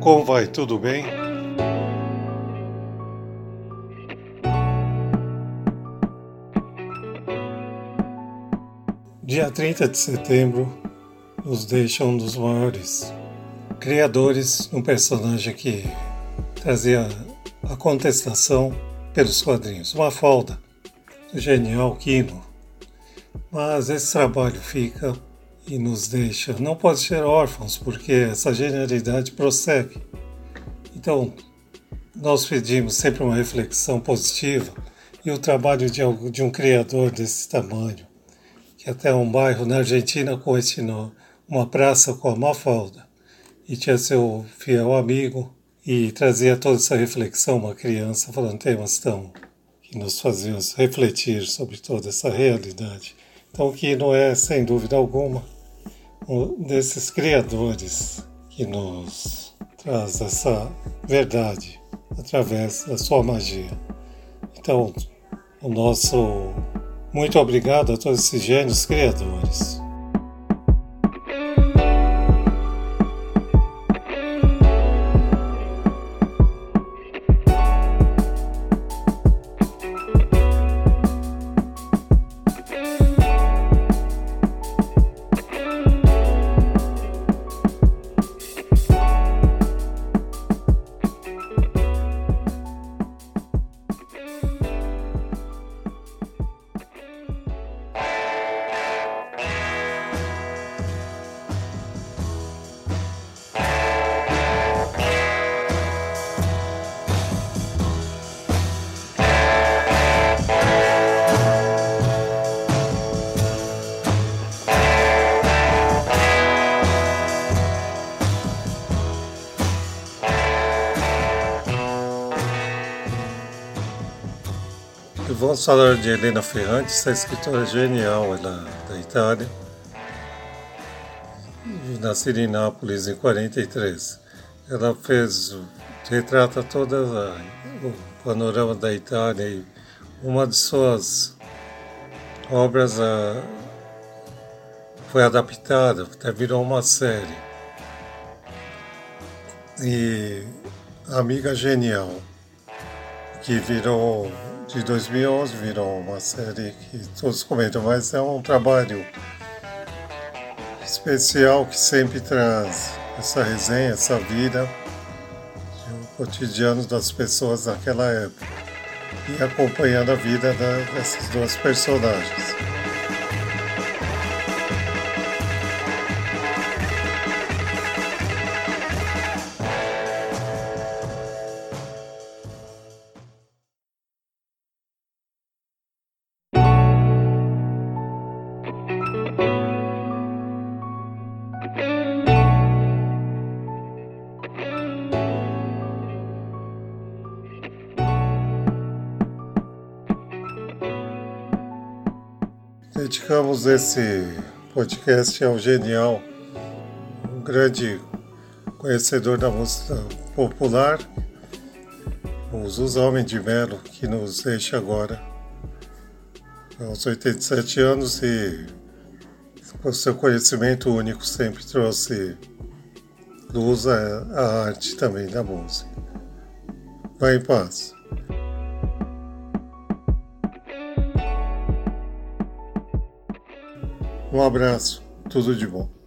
Como vai? Tudo bem? Dia 30 de setembro nos deixa um dos maiores criadores, um personagem que trazia a contestação pelos quadrinhos, uma falda, genial Kino. Mas esse trabalho fica e nos deixa. Não pode ser órfãos, porque essa genialidade prossegue. Então, nós pedimos sempre uma reflexão positiva e o trabalho de, de um criador desse tamanho, que até um bairro na Argentina continuou uma praça com a Mafalda, e tinha seu fiel amigo e trazia toda essa reflexão, uma criança falando temas tão que nos faziam refletir sobre toda essa realidade. Então, que não é, sem dúvida alguma, um desses criadores que nos traz essa verdade através da sua magia. Então, o nosso muito obrigado a todos esses gênios criadores. Vamos falar de Helena Ferrante, essa escritora genial ela, da Itália, nascida em Nápoles em 43. Ela fez, retrata toda a, o panorama da Itália e uma de suas obras a, foi adaptada, até virou uma série. E Amiga Genial, que virou de 2011 virou uma série que todos comentam, mas é um trabalho especial que sempre traz essa resenha, essa vida, o cotidiano das pessoas naquela época e acompanhando a vida dessas duas personagens. Dedicamos esse podcast ao genial, um grande conhecedor da música popular, o Zusa Homem de Melo, que nos deixa agora aos 87 anos e com seu conhecimento único sempre trouxe luz à arte também da música. Vai em paz. Um abraço, tudo de bom.